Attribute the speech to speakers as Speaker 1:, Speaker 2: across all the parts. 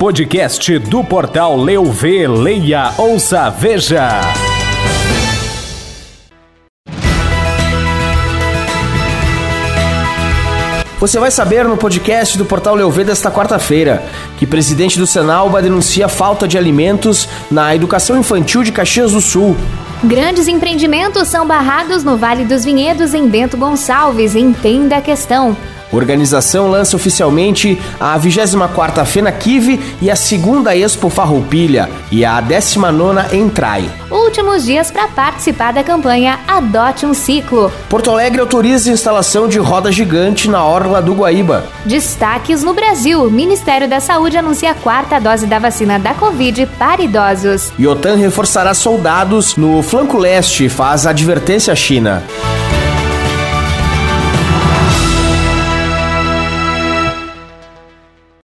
Speaker 1: Podcast do portal Leu Vê, Leia, Ouça, Veja.
Speaker 2: Você vai saber no podcast do Portal Leuve desta quarta-feira que presidente do Senalba denuncia falta de alimentos na educação infantil de Caxias do Sul.
Speaker 3: Grandes empreendimentos são barrados no Vale dos Vinhedos em Bento Gonçalves. Entenda a questão.
Speaker 2: Organização lança oficialmente a 24ª Fena Kive e a segunda Expo Farroupilha e a 19ª Entrai.
Speaker 3: Últimos dias para participar da campanha Adote um Ciclo.
Speaker 2: Porto Alegre autoriza a instalação de roda gigante na orla do Guaíba.
Speaker 3: Destaques no Brasil. Ministério da Saúde anuncia a quarta dose da vacina da Covid para idosos.
Speaker 2: E OTAN reforçará soldados no flanco leste, faz advertência à China.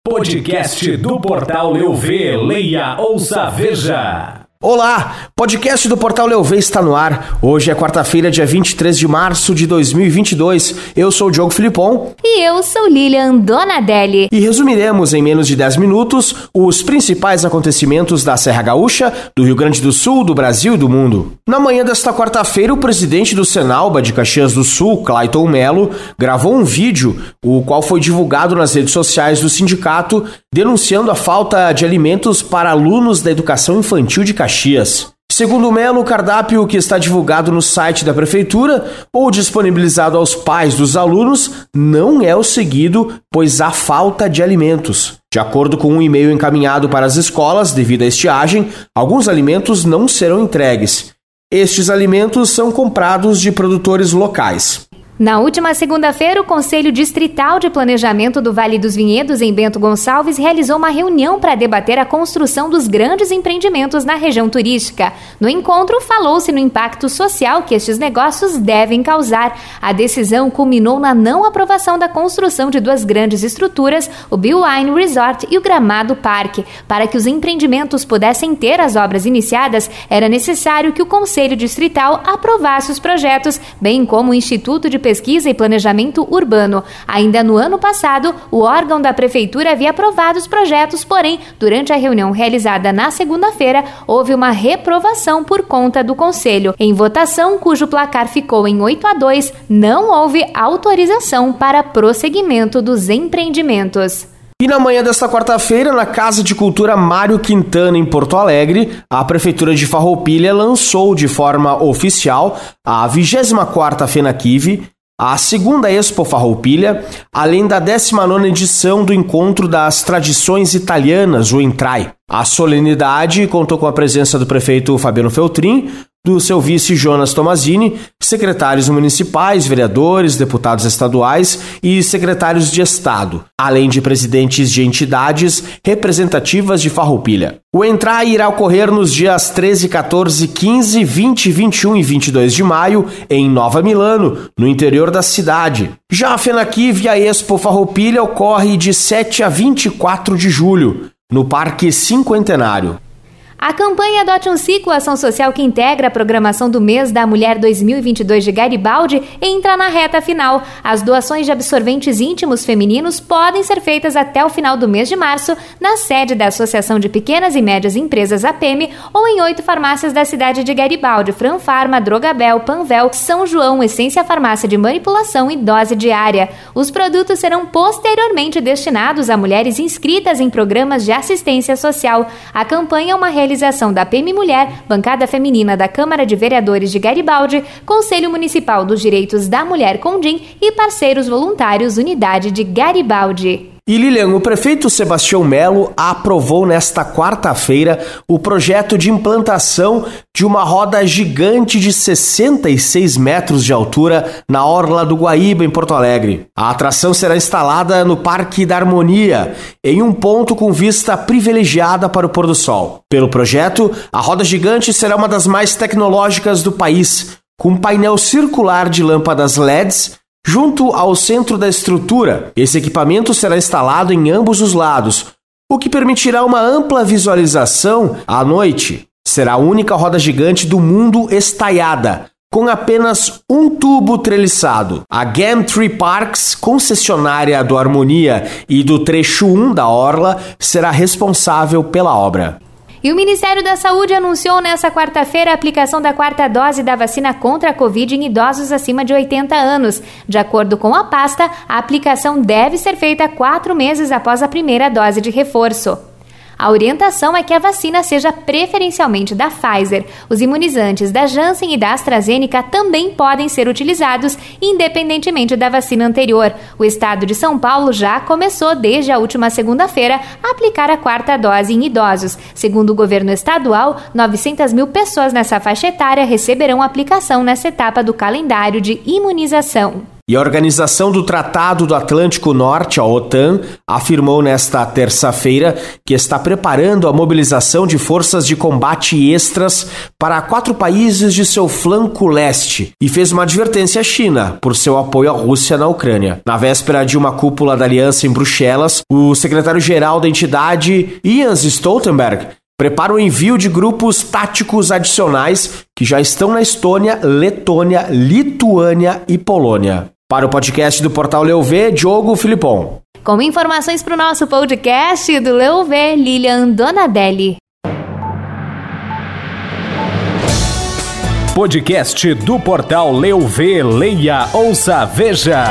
Speaker 1: Podcast do portal Eu Leia, Ouça, Veja.
Speaker 2: Olá, podcast do Portal Leuve está no ar. Hoje é quarta-feira, dia 23 de março de 2022. Eu sou o Diogo Filipon.
Speaker 3: E eu sou Lilian Donadelli.
Speaker 2: E resumiremos em menos de 10 minutos os principais acontecimentos da Serra Gaúcha, do Rio Grande do Sul, do Brasil e do mundo. Na manhã desta quarta-feira, o presidente do Senalba de Caxias do Sul, Clayton Melo, gravou um vídeo, o qual foi divulgado nas redes sociais do sindicato, denunciando a falta de alimentos para alunos da educação infantil de Caxias Caxias. Segundo Melo, o cardápio que está divulgado no site da prefeitura ou disponibilizado aos pais dos alunos não é o seguido, pois há falta de alimentos. De acordo com um e-mail encaminhado para as escolas, devido à estiagem, alguns alimentos não serão entregues. Estes alimentos são comprados de produtores locais.
Speaker 3: Na última segunda-feira, o Conselho Distrital de Planejamento do Vale dos Vinhedos, em Bento Gonçalves, realizou uma reunião para debater a construção dos grandes empreendimentos na região turística. No encontro, falou-se no impacto social que estes negócios devem causar. A decisão culminou na não aprovação da construção de duas grandes estruturas, o Bill Wine Resort e o Gramado Parque. Para que os empreendimentos pudessem ter as obras iniciadas, era necessário que o Conselho Distrital aprovasse os projetos, bem como o Instituto de Pesquisa e Planejamento Urbano. Ainda no ano passado, o órgão da Prefeitura havia aprovado os projetos, porém, durante a reunião realizada na segunda-feira, houve uma reprovação por conta do Conselho. Em votação, cujo placar ficou em 8 a 2, não houve autorização para prosseguimento dos empreendimentos.
Speaker 2: E na manhã desta quarta-feira, na Casa de Cultura Mário Quintana, em Porto Alegre, a Prefeitura de Farroupilha lançou de forma oficial a 24ª FENACIV, a segunda Expo Farroupilha, além da 19ª edição do Encontro das Tradições Italianas, o Entrai. A solenidade contou com a presença do prefeito Fabiano Feltrin, do seu vice Jonas Tomazini, secretários municipais, vereadores, deputados estaduais e secretários de Estado, além de presidentes de entidades representativas de Farroupilha. O entrar irá ocorrer nos dias 13, 14, 15, 20, 21 e 22 de maio em Nova Milano, no interior da cidade. Já a FENAQUIV e a Expo Farroupilha ocorre de 7 a 24 de julho, no Parque Cinquentenário.
Speaker 3: A campanha Adote um Ciclo, ação social que integra a programação do mês da Mulher 2022 de Garibaldi, entra na reta final. As doações de absorventes íntimos femininos podem ser feitas até o final do mês de março na sede da Associação de Pequenas e Médias Empresas APM ou em oito farmácias da cidade de Garibaldi, Franfarma, Drogabel, Panvel, São João, Essência Farmácia de Manipulação e Dose Diária. Os produtos serão posteriormente destinados a mulheres inscritas em programas de assistência social. A campanha é uma realização da PM Mulher, bancada feminina da Câmara de Vereadores de Garibaldi, Conselho Municipal dos Direitos da Mulher Condim e parceiros voluntários Unidade de Garibaldi.
Speaker 2: E Lilian, o prefeito Sebastião Melo aprovou nesta quarta-feira o projeto de implantação de uma roda gigante de 66 metros de altura na Orla do Guaíba, em Porto Alegre. A atração será instalada no Parque da Harmonia, em um ponto com vista privilegiada para o pôr do sol. Pelo projeto, a roda gigante será uma das mais tecnológicas do país, com painel circular de lâmpadas LEDs Junto ao centro da estrutura, esse equipamento será instalado em ambos os lados, o que permitirá uma ampla visualização à noite. Será a única roda gigante do mundo estaiada, com apenas um tubo treliçado. A Gamtree Parks, concessionária do Harmonia e do trecho 1 da Orla, será responsável pela obra.
Speaker 3: E o Ministério da Saúde anunciou nesta quarta-feira a aplicação da quarta dose da vacina contra a Covid em idosos acima de 80 anos. De acordo com a pasta, a aplicação deve ser feita quatro meses após a primeira dose de reforço. A orientação é que a vacina seja preferencialmente da Pfizer. Os imunizantes da Janssen e da AstraZeneca também podem ser utilizados, independentemente da vacina anterior. O estado de São Paulo já começou, desde a última segunda-feira, a aplicar a quarta dose em idosos. Segundo o governo estadual, 900 mil pessoas nessa faixa etária receberão aplicação nessa etapa do calendário de imunização.
Speaker 2: E a Organização do Tratado do Atlântico Norte, a OTAN, afirmou nesta terça-feira que está preparando a mobilização de forças de combate extras para quatro países de seu flanco leste e fez uma advertência à China por seu apoio à Rússia na Ucrânia. Na véspera de uma cúpula da aliança em Bruxelas, o secretário-geral da entidade, Jens Stoltenberg, prepara o envio de grupos táticos adicionais que já estão na Estônia, Letônia, Lituânia e Polônia. Para o podcast do Portal Leuv, Diogo Filipon.
Speaker 3: Com informações para o nosso podcast do Leuv, Lilian Donadelli.
Speaker 1: Podcast do Portal Leuv, leia, ouça, veja.